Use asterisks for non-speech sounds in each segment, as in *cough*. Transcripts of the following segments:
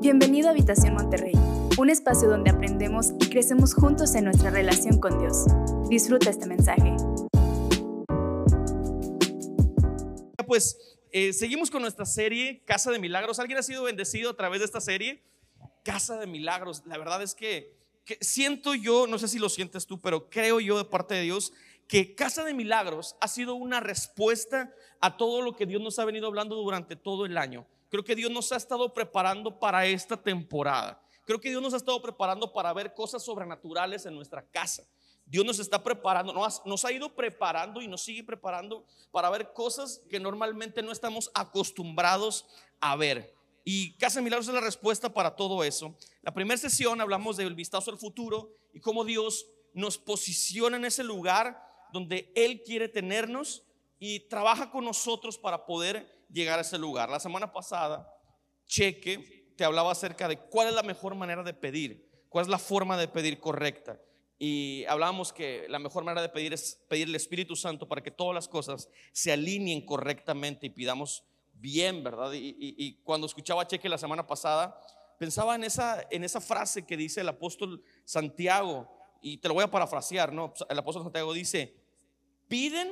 Bienvenido a Habitación Monterrey, un espacio donde aprendemos y crecemos juntos en nuestra relación con Dios. Disfruta este mensaje. Pues eh, seguimos con nuestra serie Casa de Milagros. ¿Alguien ha sido bendecido a través de esta serie? Casa de Milagros. La verdad es que, que siento yo, no sé si lo sientes tú, pero creo yo de parte de Dios que Casa de Milagros ha sido una respuesta a todo lo que Dios nos ha venido hablando durante todo el año. Creo que Dios nos ha estado preparando para esta temporada. Creo que Dios nos ha estado preparando para ver cosas sobrenaturales en nuestra casa. Dios nos está preparando, nos ha ido preparando y nos sigue preparando para ver cosas que normalmente no estamos acostumbrados a ver. Y Casa Milagros es la respuesta para todo eso. La primera sesión hablamos del vistazo al futuro y cómo Dios nos posiciona en ese lugar donde Él quiere tenernos y trabaja con nosotros para poder llegar a ese lugar. La semana pasada, Cheque te hablaba acerca de cuál es la mejor manera de pedir, cuál es la forma de pedir correcta. Y hablábamos que la mejor manera de pedir es pedir el Espíritu Santo para que todas las cosas se alineen correctamente y pidamos bien, ¿verdad? Y, cuando escuchaba a Cheque la semana pasada, pensaba en esa, en esa frase que dice el apóstol Santiago, y te lo voy a parafrasear, ¿no? El apóstol Santiago dice, piden,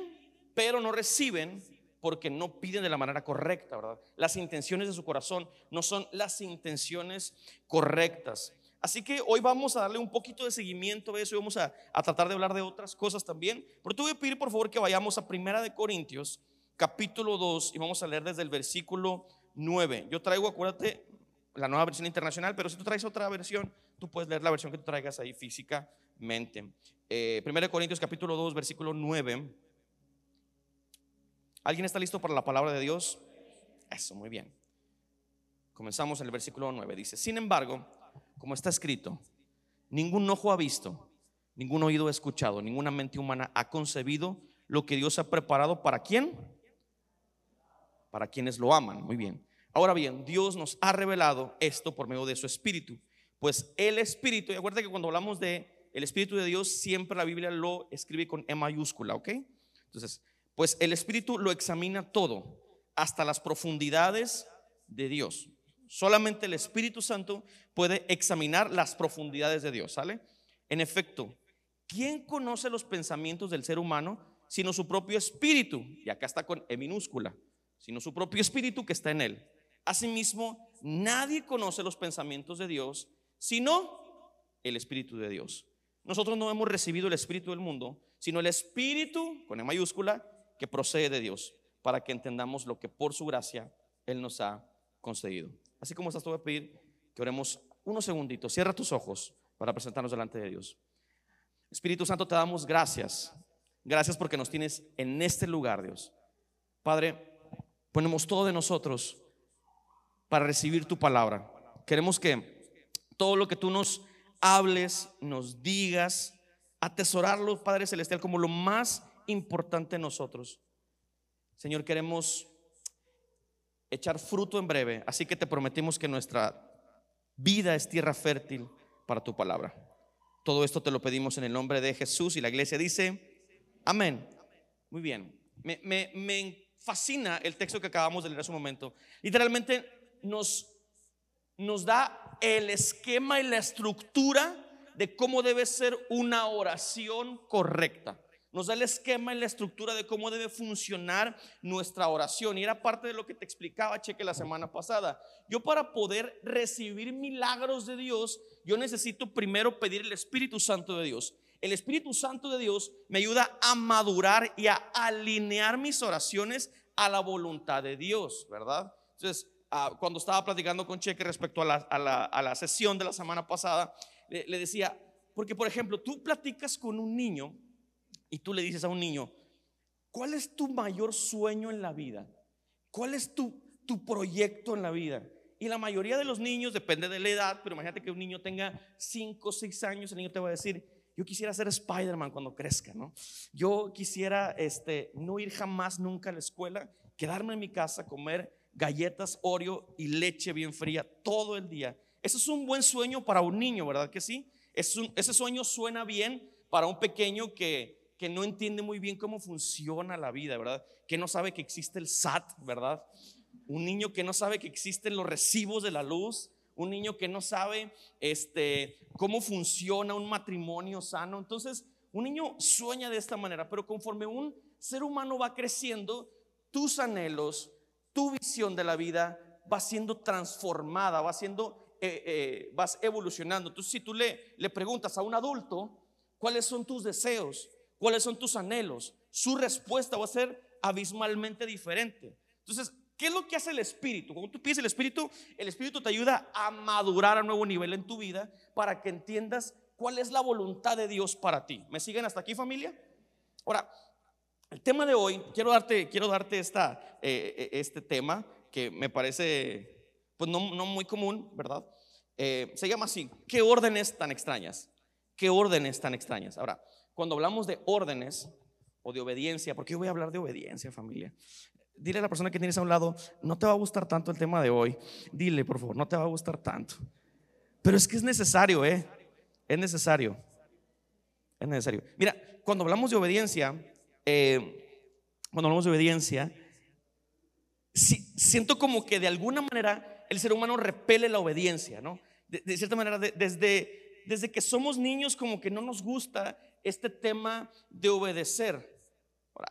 pero no reciben porque no piden de la manera correcta, ¿verdad? Las intenciones de su corazón no son las intenciones correctas. Así que hoy vamos a darle un poquito de seguimiento a eso y vamos a, tratar de hablar de otras cosas también. Pero te voy a pedir por favor que vayamos a Primera de Corintios, capítulo 2, y vamos a leer desde el versículo 9. Yo traigo, acuérdate, la nueva versión internacional, pero si tú traes otra versión, tú puedes leer la versión que tú traigas ahí físicamente. Eh, Primera de Corintios, capítulo 2, versículo 9. ¿Alguien está listo para la palabra de Dios? Eso, muy bien. Comenzamos en el versículo 9. Dice, sin embargo, como está escrito, ningún ojo ha visto, ningún oído ha escuchado, ninguna mente humana ha concebido lo que Dios ha preparado para quién? Para quienes lo aman. Muy bien. Ahora bien, Dios nos ha revelado esto por medio de su Espíritu. Pues el Espíritu, y acuérdate que cuando hablamos de el Espíritu de Dios, siempre la Biblia lo escribe con E mayúscula, ¿ok? Entonces, pues el Espíritu lo examina todo, hasta las profundidades de Dios. Solamente el Espíritu Santo puede examinar las profundidades de Dios, ¿sale? En efecto, ¿quién conoce los pensamientos del ser humano sino su propio espíritu? Y acá está con E minúscula, sino su propio espíritu que está en él. Asimismo, nadie conoce los pensamientos de Dios sino el espíritu de Dios. Nosotros no hemos recibido el espíritu del mundo, sino el espíritu, con E mayúscula, que procede de Dios, para que entendamos lo que por su gracia Él nos ha concedido. Así como estás, te voy a pedir que oremos unos segunditos. Cierra tus ojos para presentarnos delante de Dios. Espíritu Santo, te damos gracias. Gracias porque nos tienes en este lugar, Dios. Padre, ponemos todo de nosotros para recibir tu palabra. Queremos que todo lo que tú nos hables, nos digas, atesorarlo, Padre Celestial, como lo más importante nosotros. Señor, queremos echar fruto en breve, así que te prometimos que nuestra vida es tierra fértil para tu palabra. Todo esto te lo pedimos en el nombre de Jesús y la iglesia dice, amén. Muy bien, me, me fascina el texto que acabamos de leer hace un momento. Literalmente nos, nos da el esquema y la estructura de cómo debe ser una oración correcta nos da el esquema y la estructura de cómo debe funcionar nuestra oración. Y era parte de lo que te explicaba Cheque la semana pasada. Yo para poder recibir milagros de Dios, yo necesito primero pedir el Espíritu Santo de Dios. El Espíritu Santo de Dios me ayuda a madurar y a alinear mis oraciones a la voluntad de Dios, ¿verdad? Entonces, ah, cuando estaba platicando con Cheque respecto a la, sesión de la semana pasada, le decía, porque por ejemplo, tú platicas con un niño y tú le dices a un niño, ¿cuál es tu mayor sueño en la vida? ¿Cuál es tu, tu proyecto en la vida? Y la mayoría de los niños, depende de la edad, pero imagínate que un niño tenga 5 o 6 años, el niño te va a decir, yo quisiera ser Spider-Man cuando crezca, ¿no? Yo quisiera este, no ir jamás nunca a la escuela, quedarme en mi casa, comer galletas Oreo y leche bien fría todo el día. Eso es un buen sueño para un niño, ¿verdad que sí? ese sueño suena bien para un pequeño que, que no entiende muy bien cómo funciona la vida, ¿verdad? Que no sabe que existe el SAT, ¿verdad? Un niño que no sabe que existen los recibos de la luz, un niño que no sabe este, cómo funciona un matrimonio sano. Entonces, un niño sueña de esta manera, pero conforme un ser humano va creciendo, tus anhelos, tu visión de la vida va siendo transformada, va siendo, eh, eh, vas evolucionando. Entonces, si tú le, le preguntas a un adulto, ¿cuáles son tus deseos? ¿Cuáles son tus anhelos? Su respuesta va a ser abismalmente diferente. Entonces, ¿qué es lo que hace el Espíritu? Cuando tú pides el Espíritu, el Espíritu te ayuda a madurar a nuevo nivel en tu vida para que entiendas cuál es la voluntad de Dios para ti. ¿Me siguen hasta aquí, familia? Ahora, el tema de hoy, quiero darte, quiero darte esta, eh, eh, este tema que me parece, pues no, muy común, ¿verdad? Eh, se llama así, ¿qué órdenes tan extrañas? ¿Qué órdenes tan extrañas? Ahora, cuando hablamos de órdenes o de obediencia, porque yo voy a hablar de obediencia, familia. Dile a la persona que tienes a un lado, no te va a gustar tanto el tema de hoy. Dile, por favor, no te va a gustar tanto. Pero es que es necesario, ¿eh? Es necesario. Es necesario. Mira, cuando hablamos de obediencia, eh, cuando hablamos de obediencia, siento como que de alguna manera el ser humano repele la obediencia, ¿no? De, cierta manera, desde, desde que somos niños como que no nos gusta este tema de obedecer.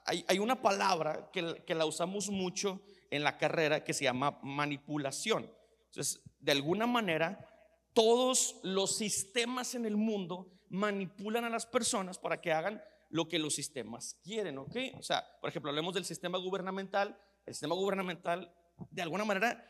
Hay, hay una palabra que, que, la usamos mucho en la carrera que se llama manipulación. Entonces, de alguna manera, todos los sistemas en el mundo manipulan a las personas para que hagan lo que los sistemas quieren, ¿ok? O sea, por ejemplo, hablemos del sistema gubernamental. El sistema gubernamental, de alguna manera,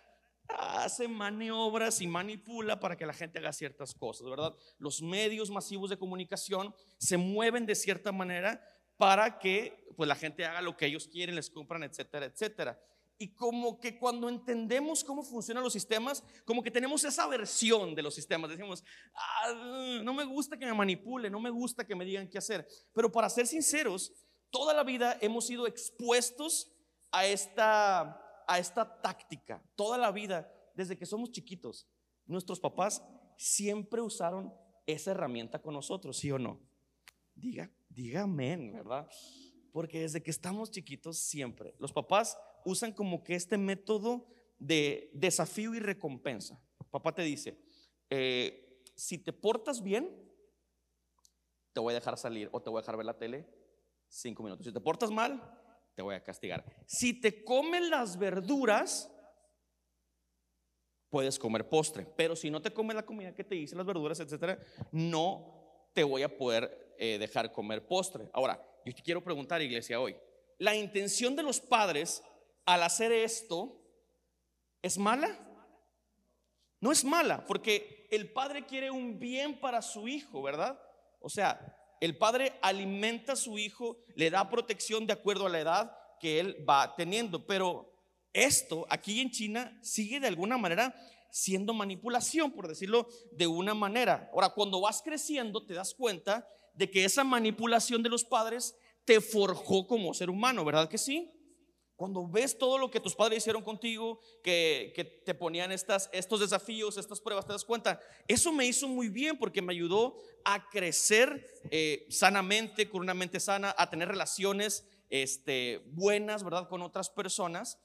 hace maniobras y manipula para que la gente haga ciertas cosas, ¿verdad? Los medios masivos de comunicación se mueven de cierta manera para que pues, la gente haga lo que ellos quieren, les compran, etcétera, etcétera. Y como que cuando entendemos cómo funcionan los sistemas, como que tenemos esa versión de los sistemas. Decimos, ah, no me gusta que me manipule, no me gusta que me digan qué hacer. Pero para ser sinceros, toda la vida hemos sido expuestos a esta, a esta táctica. Toda la vida, desde que somos chiquitos, nuestros papás siempre usaron esa herramienta con nosotros, ¿sí o no? Diga, dígame, ¿verdad? Porque desde que estamos chiquitos siempre, los papás usan como que este método de desafío y recompensa. Papá te dice, eh, si te portas bien, te voy a dejar salir o te voy a dejar ver la tele cinco minutos. Si te portas mal, te voy a castigar. Si te comen las verduras, puedes comer postre. Pero si no te comes la comida que te hice, las verduras, etcétera, no te voy a poder eh, dejar comer postre. Ahora, yo te quiero preguntar, iglesia, hoy, ¿la intención de los padres al hacer esto es mala? No es mala, porque el padre quiere un bien para su hijo, ¿verdad? O sea, el padre alimenta a su hijo, le da protección de acuerdo a la edad que él va teniendo, pero esto aquí en China sigue de alguna manera siendo manipulación, por decirlo de una manera. Ahora, cuando vas creciendo, te das cuenta de que esa manipulación de los padres te forjó como ser humano, ¿verdad que sí? Cuando ves todo lo que tus padres hicieron contigo, que, te ponían estas, estos desafíos, estas pruebas, te das cuenta. Eso me hizo muy bien porque me ayudó a crecer eh, sanamente, con una mente sana, a tener relaciones este, buenas, ¿verdad? Con otras personas.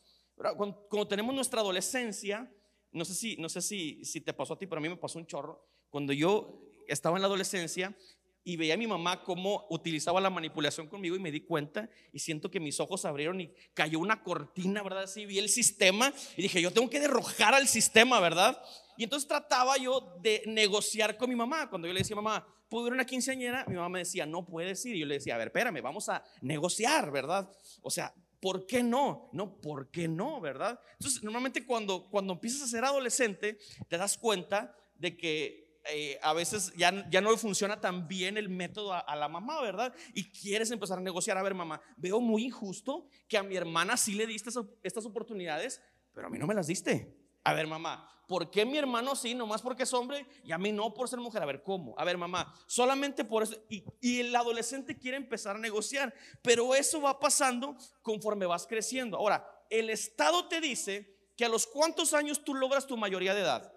Cuando, tenemos nuestra adolescencia, no sé, si, no sé si, si te pasó a ti, pero a mí me pasó un chorro. Cuando yo estaba en la adolescencia, y veía a mi mamá cómo utilizaba la manipulación conmigo y me di cuenta y siento que mis ojos abrieron y cayó una cortina, ¿verdad? Así vi el sistema y dije, yo tengo que derrojar al sistema, ¿verdad? Y entonces trataba yo de negociar con mi mamá. Cuando yo le decía, mamá, ¿puedo ir a una quinceañera? Mi mamá me decía, no puedes ir. Y yo le decía, a ver, espérame, vamos a negociar, ¿verdad? O sea, ¿por qué no? No, ¿por qué no, verdad? Entonces, normalmente cuando, cuando empiezas a ser adolescente, te das cuenta de que eh, a veces ya, ya no funciona tan bien el método a, la mamá, ¿verdad? Y quieres empezar a negociar, a ver mamá, veo muy injusto que a mi hermana sí le diste estas oportunidades, pero a mí no me las diste. A ver mamá, ¿por qué mi hermano sí, nomás porque es hombre y a mí no por ser mujer? A ver, ¿cómo? A ver mamá, solamente por eso. Y, y el adolescente quiere empezar a negociar, pero eso va pasando conforme vas creciendo. Ahora, el Estado te dice que a los cuántos años tú logras tu mayoría de edad.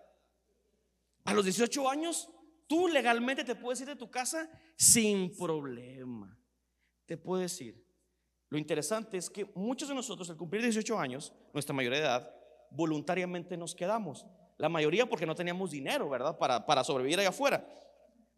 A los 18 años, tú legalmente te puedes ir de tu casa sin problema. Te puedes ir. Lo interesante es que muchos de nosotros, al cumplir 18 años, nuestra mayoría de edad, voluntariamente nos quedamos. La mayoría porque no teníamos dinero, ¿verdad? Para, para sobrevivir allá afuera.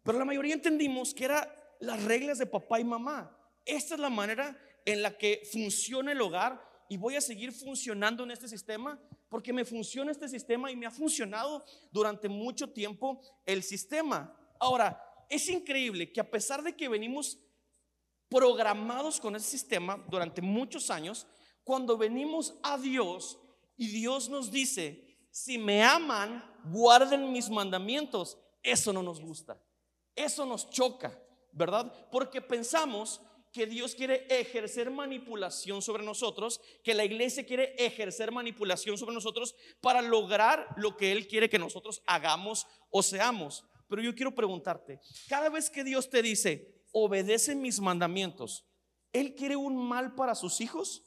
Pero la mayoría entendimos que eran las reglas de papá y mamá. Esta es la manera en la que funciona el hogar y voy a seguir funcionando en este sistema porque me funciona este sistema y me ha funcionado durante mucho tiempo el sistema. Ahora, es increíble que a pesar de que venimos programados con ese sistema durante muchos años, cuando venimos a Dios y Dios nos dice, si me aman, guarden mis mandamientos, eso no nos gusta, eso nos choca, ¿verdad? Porque pensamos que Dios quiere ejercer manipulación sobre nosotros, que la iglesia quiere ejercer manipulación sobre nosotros para lograr lo que Él quiere que nosotros hagamos o seamos. Pero yo quiero preguntarte, cada vez que Dios te dice, obedece mis mandamientos, ¿Él quiere un mal para sus hijos?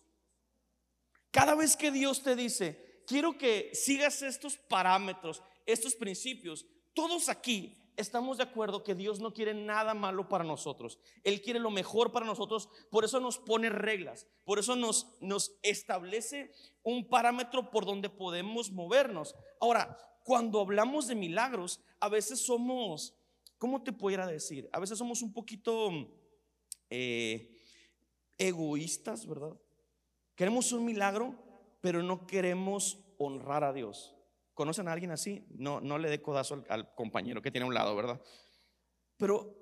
Cada vez que Dios te dice, quiero que sigas estos parámetros, estos principios, todos aquí estamos de acuerdo que Dios no quiere nada malo para nosotros. Él quiere lo mejor para nosotros, por eso nos pone reglas, por eso nos, nos establece un parámetro por donde podemos movernos. Ahora, cuando hablamos de milagros, a veces somos, ¿cómo te pudiera decir? A veces somos un poquito eh, egoístas, ¿verdad? Queremos un milagro, pero no queremos honrar a Dios. ¿Conocen a alguien así? No, no le dé codazo al, compañero que tiene a un lado, ¿verdad? Pero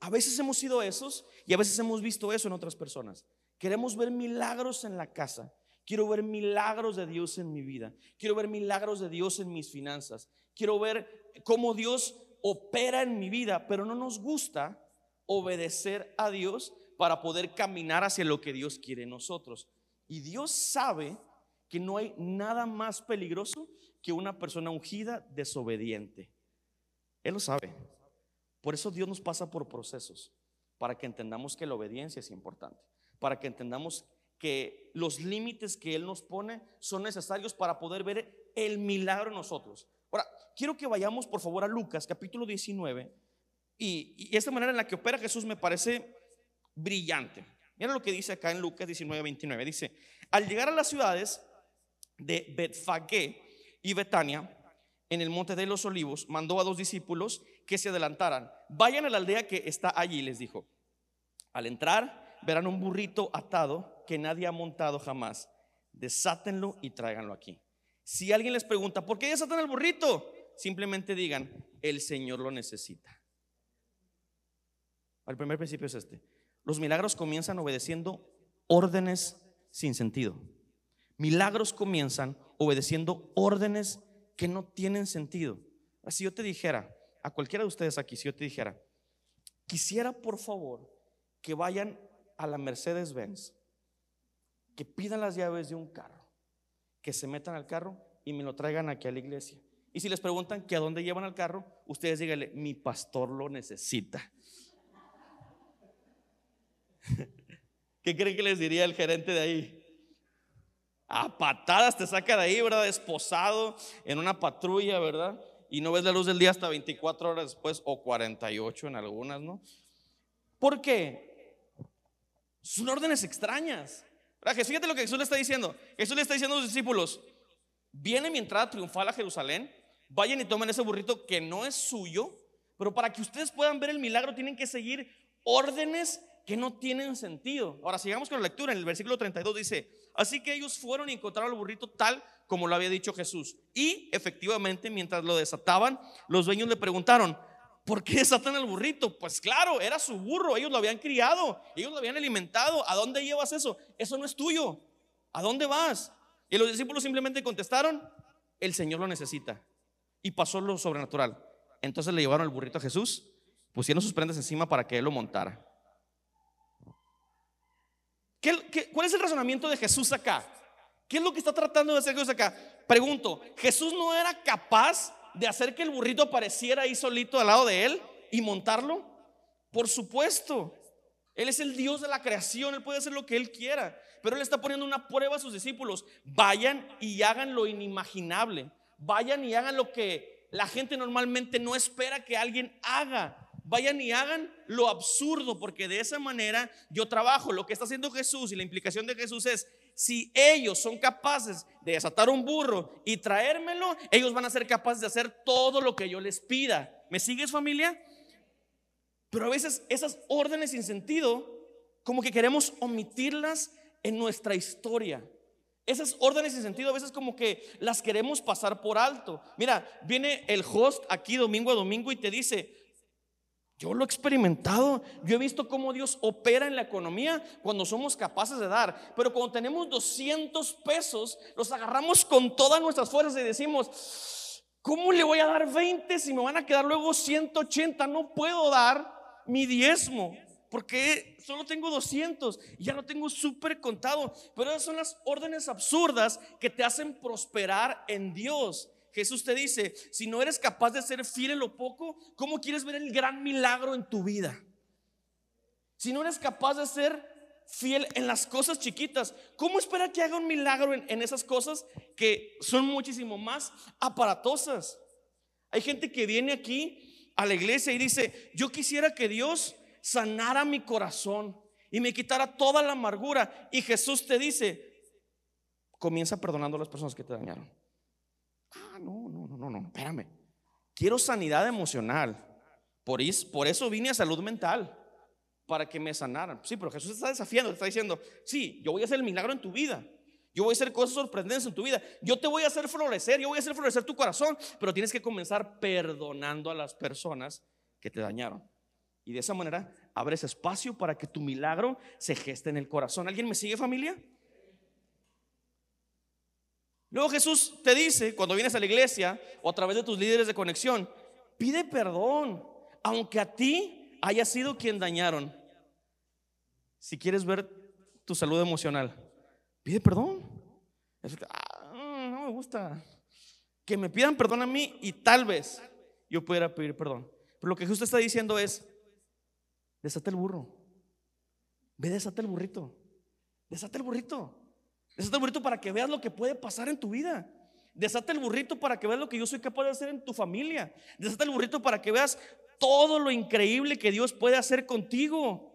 a veces hemos sido esos y a veces hemos visto eso en otras personas. Queremos ver milagros en la casa. Quiero ver milagros de Dios en mi vida. Quiero ver milagros de Dios en mis finanzas. Quiero ver cómo Dios opera en mi vida, pero no nos gusta obedecer a Dios para poder caminar hacia lo que Dios quiere en nosotros. Y Dios sabe que no hay nada más peligroso que una persona ungida desobediente. Él lo sabe. Por eso Dios nos pasa por procesos, para que entendamos que la obediencia es importante, para que entendamos que los límites que Él nos pone son necesarios para poder ver el milagro en nosotros. Ahora, quiero que vayamos por favor a Lucas capítulo 19 y, y esta manera en la que opera Jesús me parece brillante. Mira lo que dice acá en Lucas 19, 29. Dice, al llegar a las ciudades de Betfagé, y Betania, en el monte de los olivos, mandó a dos discípulos que se adelantaran. Vayan a la aldea que está allí, les dijo. Al entrar, verán un burrito atado que nadie ha montado jamás. Desátenlo y tráiganlo aquí. Si alguien les pregunta, ¿por qué desatan el burrito? Simplemente digan, el Señor lo necesita. El primer principio es este. Los milagros comienzan obedeciendo órdenes sin sentido. Milagros comienzan obedeciendo órdenes que no tienen sentido. Si yo te dijera, a cualquiera de ustedes aquí, si yo te dijera, quisiera por favor que vayan a la Mercedes-Benz, que pidan las llaves de un carro, que se metan al carro y me lo traigan aquí a la iglesia. Y si les preguntan que a dónde llevan al carro, ustedes díganle, mi pastor lo necesita. *laughs* ¿Qué creen que les diría el gerente de ahí? A patadas te saca de ahí, ¿verdad? Esposado en una patrulla, ¿verdad? Y no ves la luz del día hasta 24 horas después o 48 en algunas, ¿no? ¿Por qué? Son órdenes extrañas. ¿verdad? Fíjate lo que Jesús le está diciendo. Jesús le está diciendo a los discípulos, viene mi entrada triunfal a Jerusalén, vayan y tomen ese burrito que no es suyo, pero para que ustedes puedan ver el milagro tienen que seguir órdenes que no tienen sentido. Ahora sigamos con la lectura. En el versículo 32 dice, así que ellos fueron y encontraron al burrito tal como lo había dicho Jesús. Y efectivamente, mientras lo desataban, los dueños le preguntaron, ¿por qué desatan al burrito? Pues claro, era su burro, ellos lo habían criado, ellos lo habían alimentado. ¿A dónde llevas eso? Eso no es tuyo. ¿A dónde vas? Y los discípulos simplemente contestaron, el Señor lo necesita. Y pasó lo sobrenatural. Entonces le llevaron el burrito a Jesús, pusieron sus prendas encima para que él lo montara cuál es el razonamiento de Jesús acá? ¿Qué es lo que está tratando de hacer Jesús acá? Pregunto, ¿Jesús no era capaz de hacer que el burrito apareciera ahí solito al lado de él y montarlo? Por supuesto. Él es el Dios de la creación, Él puede hacer lo que Él quiera. Pero Él está poniendo una prueba a sus discípulos. Vayan y hagan lo inimaginable. Vayan y hagan lo que la gente normalmente no espera que alguien haga vayan y hagan lo absurdo, porque de esa manera yo trabajo. Lo que está haciendo Jesús y la implicación de Jesús es, si ellos son capaces de desatar un burro y traérmelo, ellos van a ser capaces de hacer todo lo que yo les pida. ¿Me sigues familia? Pero a veces esas órdenes sin sentido, como que queremos omitirlas en nuestra historia. Esas órdenes sin sentido a veces como que las queremos pasar por alto. Mira, viene el host aquí domingo a domingo y te dice, yo lo he experimentado, yo he visto cómo Dios opera en la economía cuando somos capaces de dar, pero cuando tenemos 200 pesos, los agarramos con todas nuestras fuerzas y decimos, ¿cómo le voy a dar 20 si me van a quedar luego 180? No puedo dar mi diezmo porque solo tengo 200 y ya lo tengo súper contado. Pero esas son las órdenes absurdas que te hacen prosperar en Dios. Jesús te dice, si no eres capaz de ser fiel en lo poco, ¿cómo quieres ver el gran milagro en tu vida? Si no eres capaz de ser fiel en las cosas chiquitas, ¿cómo espera que haga un milagro en, en esas cosas que son muchísimo más aparatosas? Hay gente que viene aquí a la iglesia y dice, yo quisiera que Dios sanara mi corazón y me quitara toda la amargura. Y Jesús te dice, comienza perdonando a las personas que te dañaron. Ah, no, no, no, no, no, espérame. Quiero sanidad emocional. Por, por eso vine a salud mental, para que me sanaran. Sí, pero Jesús está desafiando, está diciendo, sí, yo voy a hacer el milagro en tu vida. Yo voy a hacer cosas sorprendentes en tu vida. Yo te voy a hacer florecer, yo voy a hacer florecer tu corazón, pero tienes que comenzar perdonando a las personas que te dañaron. Y de esa manera abres espacio para que tu milagro se geste en el corazón. ¿Alguien me sigue familia? Luego Jesús te dice, cuando vienes a la iglesia o a través de tus líderes de conexión, pide perdón, aunque a ti haya sido quien dañaron. Si quieres ver tu salud emocional, pide perdón. Ah, no me gusta. Que me pidan perdón a mí y tal vez yo pudiera pedir perdón. Pero lo que Jesús está diciendo es, Desata el burro. Ve, desata el burrito. Desata el burrito. Desata el burrito para que veas lo que puede pasar en tu vida. Desata el burrito para que veas lo que yo soy capaz de hacer en tu familia. Desata el burrito para que veas todo lo increíble que Dios puede hacer contigo.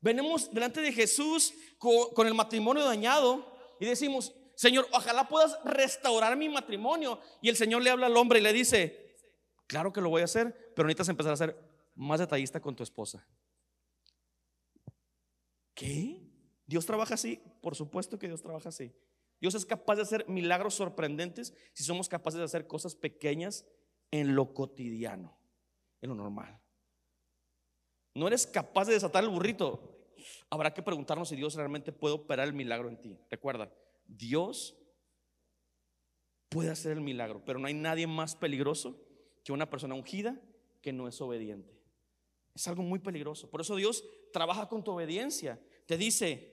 Venimos delante de Jesús con, el matrimonio dañado y decimos, Señor, ojalá puedas restaurar mi matrimonio. Y el Señor le habla al hombre y le dice, claro que lo voy a hacer, pero necesitas empezar a ser más detallista con tu esposa. ¿Qué? ¿Dios trabaja así? Por supuesto que Dios trabaja así. Dios es capaz de hacer milagros sorprendentes si somos capaces de hacer cosas pequeñas en lo cotidiano, en lo normal. No eres capaz de desatar el burrito. Habrá que preguntarnos si Dios realmente puede operar el milagro en ti. Recuerda, Dios puede hacer el milagro, pero no hay nadie más peligroso que una persona ungida que no es obediente. Es algo muy peligroso. Por eso Dios trabaja con tu obediencia. Te dice,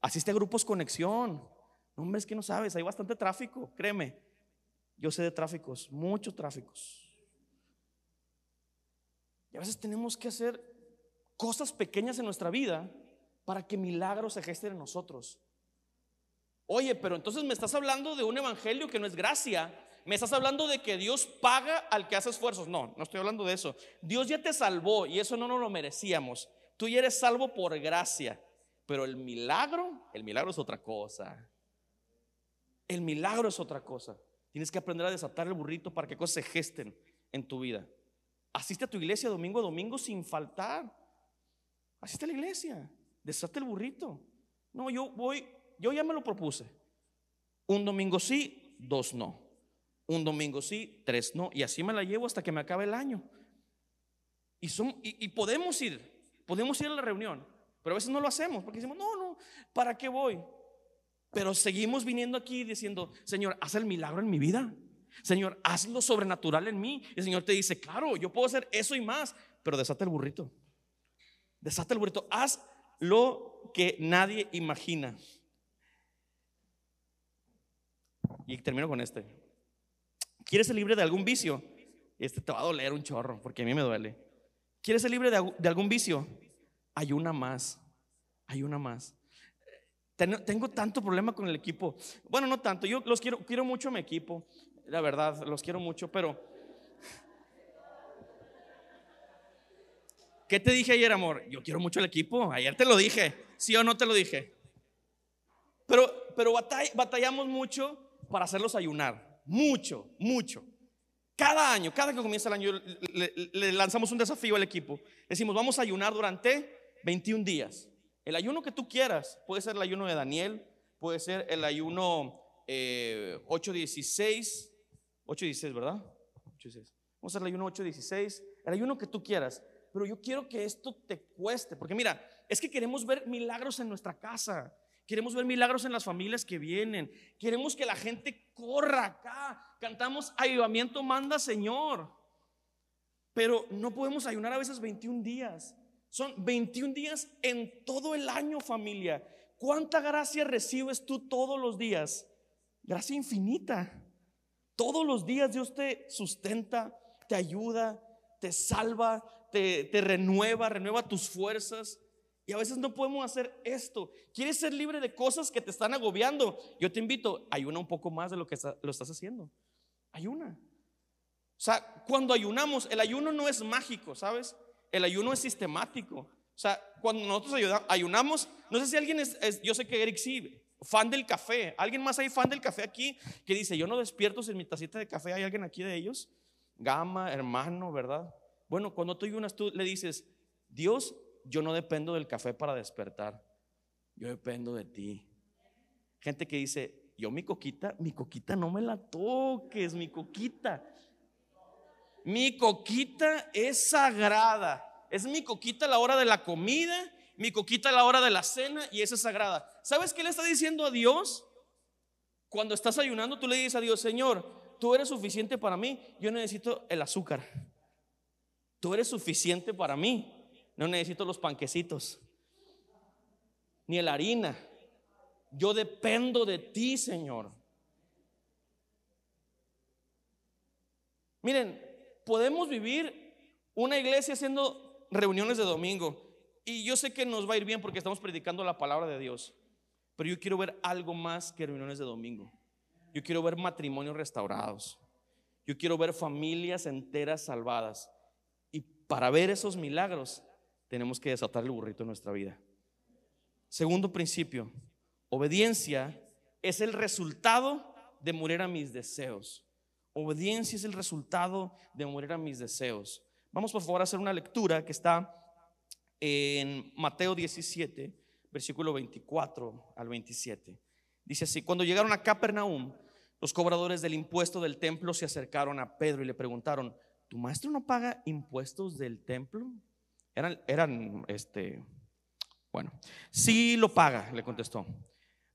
asiste a grupos conexión. No, hombre, es que no sabes, hay bastante tráfico, créeme. Yo sé de tráficos, muchos tráficos. Y a veces tenemos que hacer cosas pequeñas en nuestra vida para que milagros se gesten en nosotros. Oye, pero entonces me estás hablando de un evangelio que no es gracia, me estás hablando de que Dios paga al que hace esfuerzos. No, no estoy hablando de eso. Dios ya te salvó y eso no nos lo merecíamos. Tú ya eres salvo por gracia. Pero el milagro, el milagro es otra cosa. El milagro es otra cosa. Tienes que aprender a desatar el burrito para que cosas se gesten en tu vida. Asiste a tu iglesia domingo a domingo sin faltar. Asiste a la iglesia. Desate el burrito. No, yo voy, yo ya me lo propuse. Un domingo sí, dos no un domingo sí, tres no, y así me la llevo hasta que me acabe el año. Y, son, y, podemos ir, podemos ir a la reunión, pero a veces no lo hacemos porque decimos, no, no, ¿para qué voy? Pero seguimos viniendo aquí diciendo, Señor, haz el milagro en mi vida. Señor, haz lo sobrenatural en mí. Y el Señor te dice, claro, yo puedo hacer eso y más, pero desata el burrito. Desata el burrito. Haz lo que nadie imagina. Y termino con este. ¿Quieres ser libre de algún vicio? Este te va a doler un chorro, porque a mí me duele. ¿Quieres ser libre de, algún vicio? Hay una más. Hay una más. Tengo tanto problema con el equipo. Bueno, no tanto. Yo los quiero, quiero mucho a mi equipo. La verdad, los quiero mucho, pero. ¿Qué te dije ayer, amor? Yo quiero mucho el equipo. Ayer te lo dije. ¿Sí o no te lo dije? Pero, pero batallamos mucho para hacerlos ayunar. Mucho, mucho. Cada año, cada que comienza el año, le, lanzamos un desafío al equipo. Decimos, vamos a ayunar durante 21 días. El ayuno que tú quieras, puede ser el ayuno de Daniel, puede ser el ayuno 8.16, eh, 8.16, ¿verdad? 8.16. Vamos a hacer el ayuno 8.16, el ayuno que tú quieras. Pero yo quiero que esto te cueste, porque mira, es que queremos ver milagros en nuestra casa. Queremos ver milagros en las familias que vienen. Queremos que la gente corra acá. Cantamos ayudamiento manda Señor. Pero no podemos ayunar a veces 21 días. Son 21 días en todo el año, familia. ¿Cuánta gracia recibes tú todos los días? Gracia infinita. Todos los días Dios te sustenta, te ayuda, te salva, te, te renueva, renueva tus fuerzas. Y a veces no podemos hacer esto. ¿Quieres ser libre de cosas que te están agobiando? Yo te invito, ayuna un poco más de lo que lo estás haciendo. Ayuna. O sea, cuando ayunamos, el ayuno no es mágico, ¿sabes? El ayuno es sistemático. O sea, cuando nosotros ayunamos, no sé si alguien es, yo sé que Eric sí, fan del café. ¿Alguien más hay fan del café aquí que dice, yo no despierto sin mi tacita de café? ¿Hay alguien aquí de ellos? Gama, hermano, ¿verdad? Bueno, cuando tú ayunas, tú le dices, Dios, yo no dependo del café para despertar, yo dependo de ti. Gente que dice, yo mi coquita, mi coquita no me la toques, mi coquita. Mi coquita es sagrada. Es mi coquita a la hora de la comida, mi coquita a la hora de la cena y esa es sagrada. ¿Sabes qué le está diciendo a Dios? Cuando estás ayunando, tú le dices a Dios, Señor, tú eres suficiente para mí, yo necesito el azúcar. Tú eres suficiente para mí. No necesito los panquecitos, ni la harina. Yo dependo de ti, Señor. Miren, podemos vivir una iglesia haciendo reuniones de domingo. Y yo sé que nos va a ir bien porque estamos predicando la palabra de Dios. Pero yo quiero ver algo más que reuniones de domingo. Yo quiero ver matrimonios restaurados. Yo quiero ver familias enteras salvadas. Y para ver esos milagros tenemos que desatar el burrito en nuestra vida. Segundo principio, obediencia es el resultado de morir a mis deseos. Obediencia es el resultado de morir a mis deseos. Vamos por favor a hacer una lectura que está en Mateo 17, versículo 24 al 27. Dice así, cuando llegaron a Capernaum, los cobradores del impuesto del templo se acercaron a Pedro y le preguntaron, ¿tu maestro no paga impuestos del templo? Eran, eran, este, bueno, sí lo paga, le contestó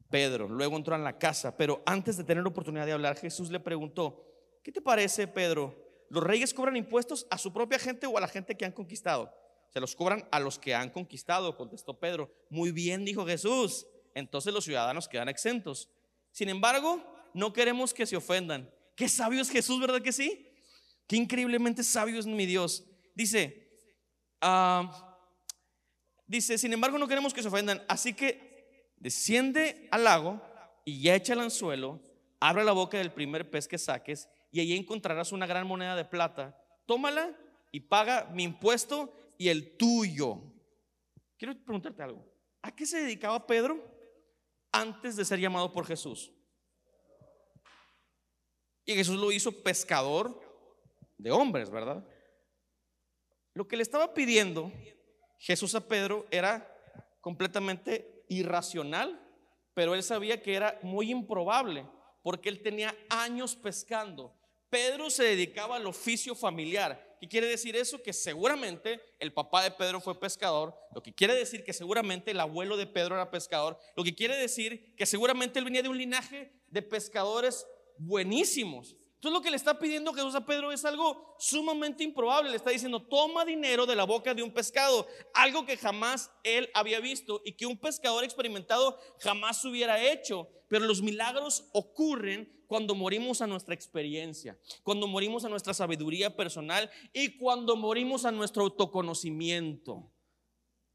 Pedro. Luego entró en la casa, pero antes de tener oportunidad de hablar, Jesús le preguntó, ¿qué te parece, Pedro? ¿Los reyes cobran impuestos a su propia gente o a la gente que han conquistado? Se los cobran a los que han conquistado, contestó Pedro. Muy bien, dijo Jesús. Entonces los ciudadanos quedan exentos. Sin embargo, no queremos que se ofendan. Qué sabio es Jesús, ¿verdad que sí? Qué increíblemente sabio es mi Dios. Dice, Ah, dice, sin embargo no queremos que se ofendan, así que desciende al lago y echa el anzuelo, abre la boca del primer pez que saques y allí encontrarás una gran moneda de plata. Tómala y paga mi impuesto y el tuyo. Quiero preguntarte algo. ¿A qué se dedicaba Pedro antes de ser llamado por Jesús? Y Jesús lo hizo pescador de hombres, ¿verdad? Lo que le estaba pidiendo Jesús a Pedro era completamente irracional, pero él sabía que era muy improbable porque él tenía años pescando. Pedro se dedicaba al oficio familiar. ¿Qué quiere decir eso? Que seguramente el papá de Pedro fue pescador, lo que quiere decir que seguramente el abuelo de Pedro era pescador, lo que quiere decir que seguramente él venía de un linaje de pescadores buenísimos. Entonces lo que le está pidiendo Jesús a Pedro es algo sumamente improbable. Le está diciendo, toma dinero de la boca de un pescado, algo que jamás él había visto y que un pescador experimentado jamás hubiera hecho. Pero los milagros ocurren cuando morimos a nuestra experiencia, cuando morimos a nuestra sabiduría personal y cuando morimos a nuestro autoconocimiento.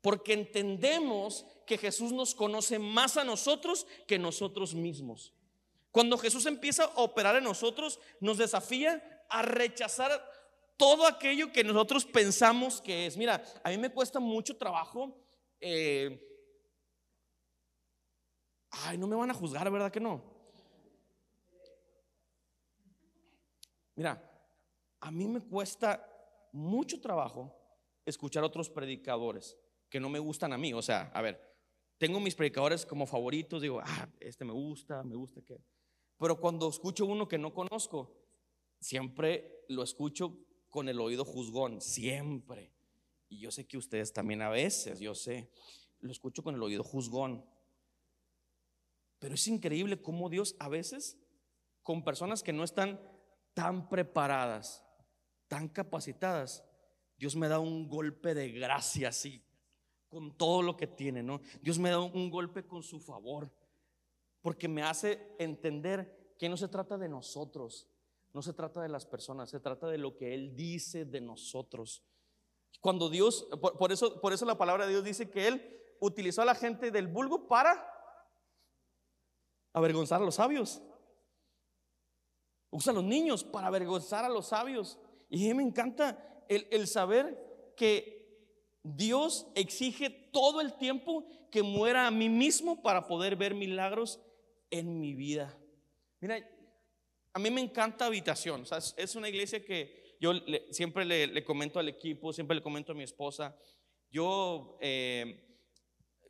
Porque entendemos que Jesús nos conoce más a nosotros que nosotros mismos. Cuando Jesús empieza a operar en nosotros, nos desafía a rechazar todo aquello que nosotros pensamos que es. Mira, a mí me cuesta mucho trabajo eh, Ay, no me van a juzgar, ¿verdad que no? Mira, a mí me cuesta mucho trabajo escuchar otros predicadores que no me gustan a mí. O sea, a ver, tengo mis predicadores como favoritos, digo, ah, este me gusta, me gusta que. Pero cuando escucho uno que no conozco, siempre lo escucho con el oído juzgón, siempre. Y yo sé que ustedes también a veces, yo sé, lo escucho con el oído juzgón. Pero es increíble cómo Dios a veces, con personas que no están tan preparadas, tan capacitadas, Dios me da un golpe de gracia así, con todo lo que tiene, ¿no? Dios me da un golpe con su favor, porque me hace entender que no se trata de nosotros, no se trata de las personas, se trata de lo que Él dice de nosotros. Cuando Dios, por, eso, por eso la palabra de Dios dice que Él utilizó a la gente del vulgo para avergonzar a los sabios. Usa a los niños para avergonzar a los sabios. Y me encanta el saber que Dios exige todo el tiempo que muera a mí mismo para poder ver milagros en mi vida. Mira, a mí me encanta habitación. es una iglesia que yo siempre le, comento al equipo, siempre le comento a mi esposa. Yo, eh,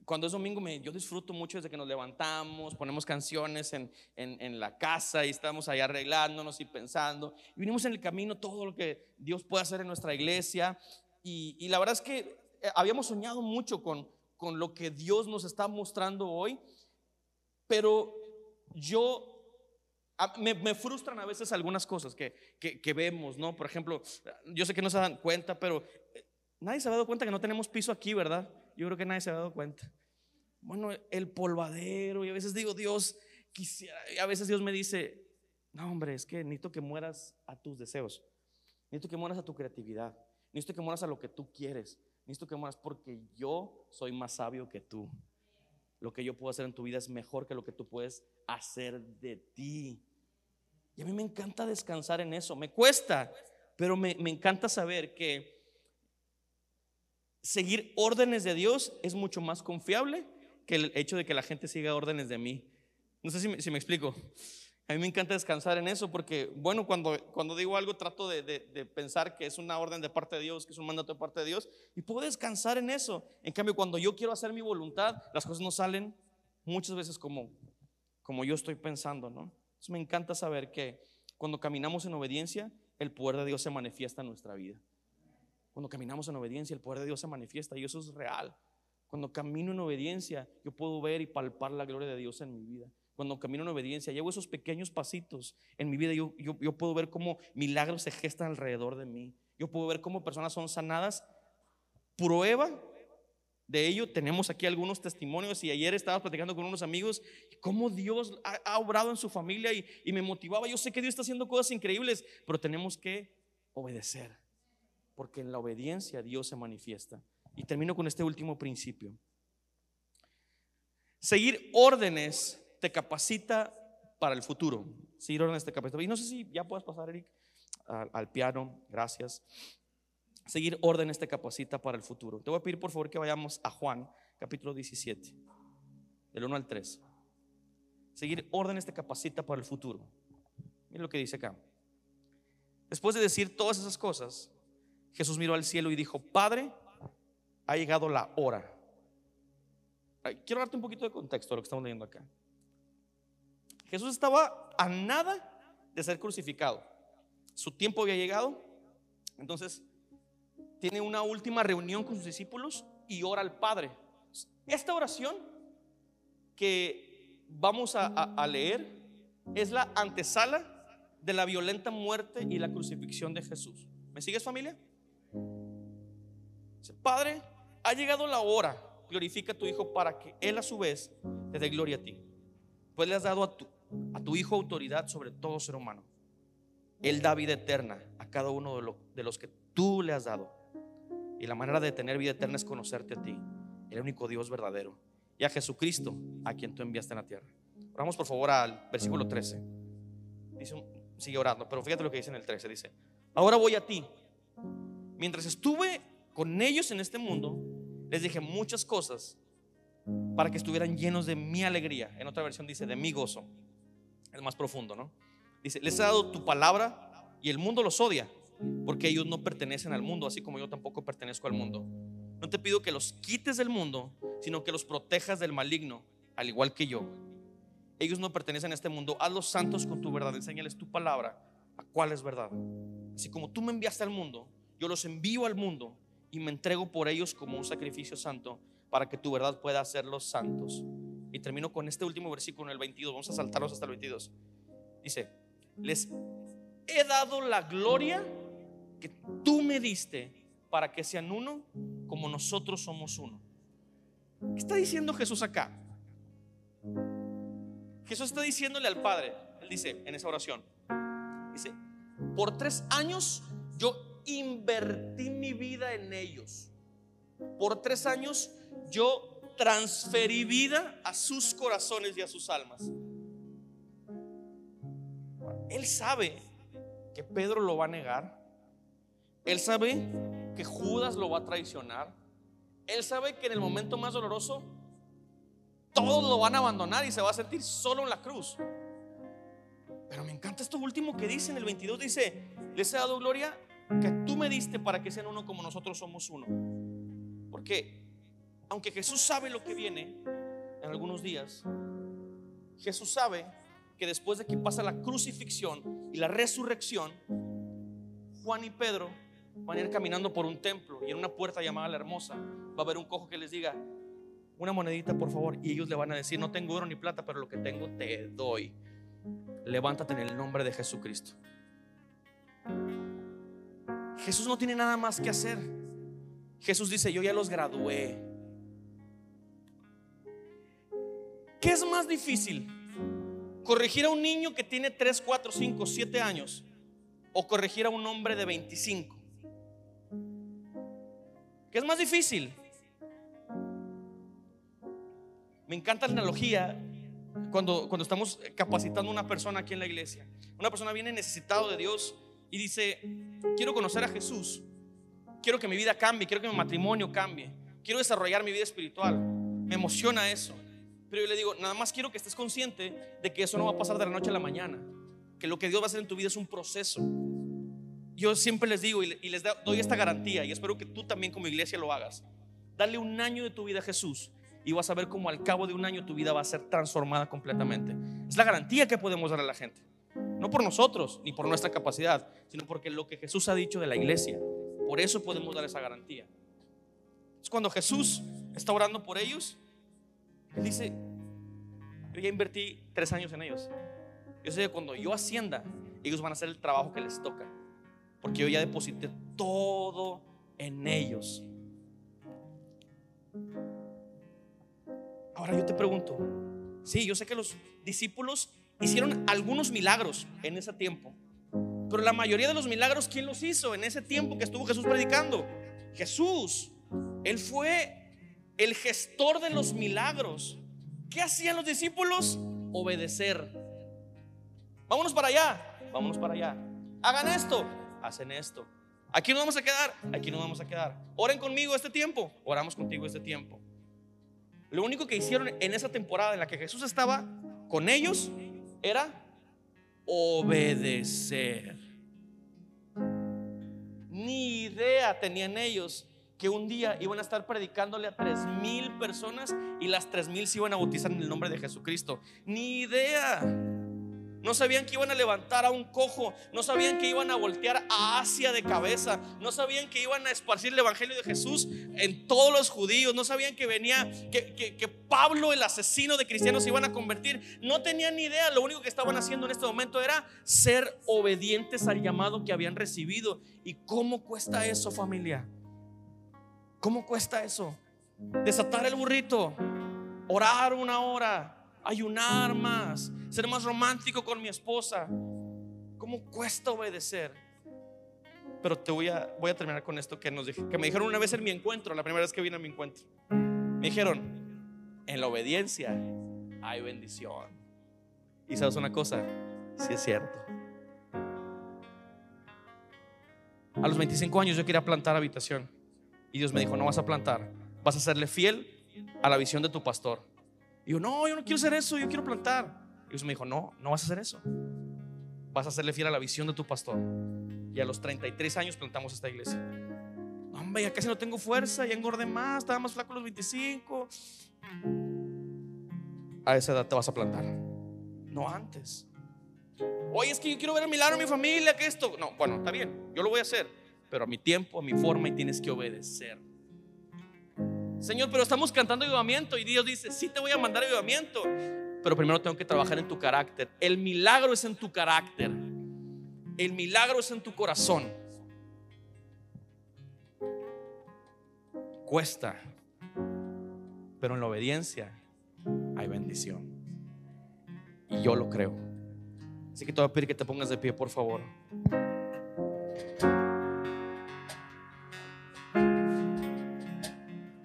cuando es domingo, me, yo disfruto mucho desde que nos levantamos, ponemos canciones en, en, la casa y estamos ahí arreglándonos y pensando. Y vinimos en el camino todo lo que Dios puede hacer en nuestra iglesia. Y, y la verdad es que eh, habíamos soñado mucho con, con lo que Dios nos está mostrando hoy. Pero yo me, frustran a veces algunas cosas que, que, vemos, ¿no? Por ejemplo, yo sé que no se dan cuenta, pero eh, nadie se ha dado cuenta que no tenemos piso aquí, ¿verdad? Yo creo que nadie se ha dado cuenta. Bueno, el polvadero, y a veces digo, Dios, quisiera, y a veces Dios me dice, no, hombre, es que necesito que mueras a tus deseos, necesito que mueras a tu creatividad, necesito que mueras a lo que tú quieres, necesito que mueras porque yo soy más sabio que tú. Lo que yo puedo hacer en tu vida es mejor que lo que tú puedes hacer de ti. Y a mí me encanta descansar en eso. Me cuesta, pero me, encanta saber que seguir órdenes de Dios es mucho más confiable que el hecho de que la gente siga órdenes de mí. No sé si me, explico. A mí me encanta descansar en eso porque, bueno, cuando, cuando digo algo trato de, de, pensar que es una orden de parte de Dios, que es un mandato de parte de Dios, y puedo descansar en eso. En cambio, cuando yo quiero hacer mi voluntad, las cosas no salen muchas veces como, como yo estoy pensando, ¿no? me encanta saber que cuando caminamos en obediencia, el poder de Dios se manifiesta en nuestra vida. Cuando caminamos en obediencia, el poder de Dios se manifiesta y eso es real. Cuando camino en obediencia, yo puedo ver y palpar la gloria de Dios en mi vida. Cuando camino en obediencia, llevo esos pequeños pasitos en mi vida, yo, yo, yo puedo ver cómo milagros se gestan alrededor de mí. Yo puedo ver cómo personas son sanadas. Prueba de ello tenemos aquí algunos testimonios y ayer estaba platicando con unos amigos cómo Dios ha, obrado en su familia y, y, me motivaba. Yo sé que Dios está haciendo cosas increíbles, pero tenemos que obedecer, porque en la obediencia Dios se manifiesta. Y termino con este último principio. Seguir órdenes te capacita para el futuro. Seguir órdenes te capacita. Y no sé si ya puedes pasar, Eric, al, al piano. Gracias. Seguir órdenes te capacita para el futuro. Te voy a pedir por favor que vayamos a Juan, capítulo 17, del 1 al 3. Seguir órdenes te capacita para el futuro. Mira lo que dice acá. Después de decir todas esas cosas, Jesús miró al cielo y dijo, Padre, ha llegado la hora. Quiero darte un poquito de contexto a lo que estamos leyendo acá. Jesús estaba a nada de ser crucificado. Su tiempo había llegado. Entonces tiene una última reunión con sus discípulos y ora al Padre. Esta oración que vamos a, leer es la antesala de la violenta muerte y la crucifixión de Jesús. ¿Me sigues familia? Padre, ha llegado la hora, glorifica a tu Hijo para que Él a su vez te dé gloria a ti. Pues le has dado a tu, a tu Hijo autoridad sobre todo ser humano. Él da vida eterna a cada uno de, de los que tú le has dado. Y la manera de tener vida eterna es conocerte a ti, el único Dios verdadero, y a Jesucristo, a quien tú enviaste en la tierra. Oramos por favor al versículo 13. Dice, sigue orando, pero fíjate lo que dice en el 13. Dice, ahora voy a ti. Mientras estuve con ellos en este mundo, les dije muchas cosas para que estuvieran llenos de mi alegría. En otra versión dice de mi gozo. Es más profundo, ¿no? Dice, les he dado tu palabra y el mundo los odia porque ellos no pertenecen al mundo, así como yo tampoco pertenezco al mundo. No te pido que los quites del mundo, sino que los protejas del maligno, al igual que yo. Ellos no pertenecen a este mundo. Haz los santos con tu verdad. Enséñales tu palabra. ¿A cuál es verdad? Así como tú me enviaste al mundo, yo los envío al mundo y me entrego por ellos como un sacrificio santo para que tu verdad pueda hacerlos santos. Y termino con este último versículo en el 22. Vamos a saltarlos hasta el 22. Dice, les he dado la gloria que tú me diste para que sean uno como nosotros somos uno. ¿Qué está diciendo Jesús acá? Jesús está diciéndole al Padre, él dice en esa oración, dice, por tres años yo invertí mi vida en ellos. Por tres años yo transferí vida a sus corazones y a sus almas. Él sabe que Pedro lo va a negar. Él sabe que Judas lo va a traicionar. Él sabe que en el momento más doloroso todos lo van a abandonar y se va a sentir solo en la cruz. Pero me encanta esto último que dice en el 22, dice, les he dado gloria que tú me diste para que sean uno como nosotros somos uno. Porque aunque Jesús sabe lo que viene en algunos días, Jesús sabe que después de que pasa la crucifixión y la resurrección, Juan y Pedro van a ir caminando por un templo y en una puerta llamada la hermosa va a haber un cojo que les diga, una monedita por favor, y ellos le van a decir, no tengo oro ni plata, pero lo que tengo te doy. Levántate en el nombre de Jesucristo. Jesús no tiene nada más que hacer. Jesús dice, yo ya los gradué. ¿Qué es más difícil? ¿Corregir a un niño que tiene 3, 4, 5, 7 años? ¿O corregir a un hombre de 25? ¿Qué es más difícil? Me encanta la analogía cuando, cuando estamos capacitando a una persona aquí en la iglesia. Una persona viene necesitado de Dios y dice, quiero conocer a Jesús, quiero que mi vida cambie, quiero que mi matrimonio cambie, quiero desarrollar mi vida espiritual. Me emociona eso. Pero yo le digo, nada más quiero que estés consciente de que eso no va a pasar de la noche a la mañana, que lo que Dios va a hacer en tu vida es un proceso. Yo siempre les digo y les doy esta garantía y espero que tú también como iglesia lo hagas. Dale un año de tu vida a Jesús y vas a ver cómo al cabo de un año tu vida va a ser transformada completamente. Es la garantía que podemos dar a la gente. No por nosotros ni por nuestra capacidad, sino porque lo que Jesús ha dicho de la iglesia. Por eso podemos dar esa garantía. Es cuando Jesús está orando por ellos, Él dice, yo ya invertí tres años en ellos. Yo sé que cuando yo ascienda, ellos van a hacer el trabajo que les toca. Porque yo ya deposité todo en ellos. Ahora yo te pregunto, sí, yo sé que los discípulos hicieron algunos milagros en ese tiempo, pero la mayoría de los milagros, ¿quién los hizo en ese tiempo que estuvo Jesús predicando? Jesús. Él fue el gestor de los milagros. ¿Qué hacían los discípulos? Obedecer. Vámonos para allá, vámonos para allá. Hagan esto, hacen esto. Aquí nos vamos a quedar, aquí nos vamos a quedar. Oren conmigo este tiempo, oramos contigo este tiempo. Lo único que hicieron en esa temporada en la que Jesús estaba con ellos era obedecer. Ni idea tenían ellos que un día iban a estar predicándole a tres mil personas y las tres mil se iban a bautizar en el nombre de Jesucristo. Ni idea. No sabían que iban a levantar a un cojo, no sabían que iban a voltear a Asia de cabeza, no sabían que iban a esparcir el Evangelio de Jesús en todos los judíos, no sabían que venía, que, Pablo, el asesino de cristianos, se iban a convertir. No tenían ni idea, lo único que estaban haciendo en este momento era ser obedientes al llamado que habían recibido. ¿Y cómo cuesta eso familia? ¿Cómo cuesta eso? Desatar el burrito, orar una hora ayunar más, ser más romántico con mi esposa. ¿Cómo cuesta obedecer? Pero te voy a, voy a terminar con esto que, nos, que me dijeron una vez en mi encuentro, la primera vez que vine a mi encuentro. Me dijeron, en la obediencia hay bendición. Y sabes una cosa, si es cierto. A los 25 años yo quería plantar habitación. Y Dios me dijo, no vas a plantar, vas a serle fiel a la visión de tu pastor. Y yo, no, yo no quiero hacer eso, yo quiero plantar. Y Dios me dijo, no, no vas a hacer eso. Vas a serle fiel a la visión de tu pastor. Y a los 33 años plantamos esta iglesia. Hombre, ya casi no tengo fuerza, ya engordé más, estaba más flaco a los 25. A esa edad te vas a plantar. No antes. Oye, es que yo quiero ver el milagro en mi familia, que esto. No, bueno, está bien, yo lo voy a hacer, pero a mi tiempo, a mi forma y tienes que obedecer. Señor, pero estamos cantando avivamiento y Dios dice, sí te voy a mandar avivamiento, pero primero tengo que trabajar en tu carácter. El milagro es en tu carácter. El milagro es en tu corazón. Cuesta, pero en la obediencia hay bendición. Y yo lo creo. Así que te voy a pedir que te pongas de pie, por favor.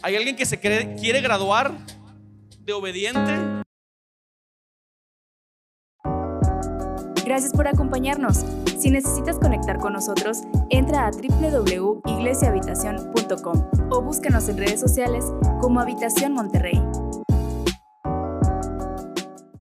¿Hay alguien que se quiere graduar de obediente? Gracias por acompañarnos. Si necesitas conectar con nosotros, entra a www.iglesiahabitacion.com o búscanos en redes sociales como Habitación Monterrey.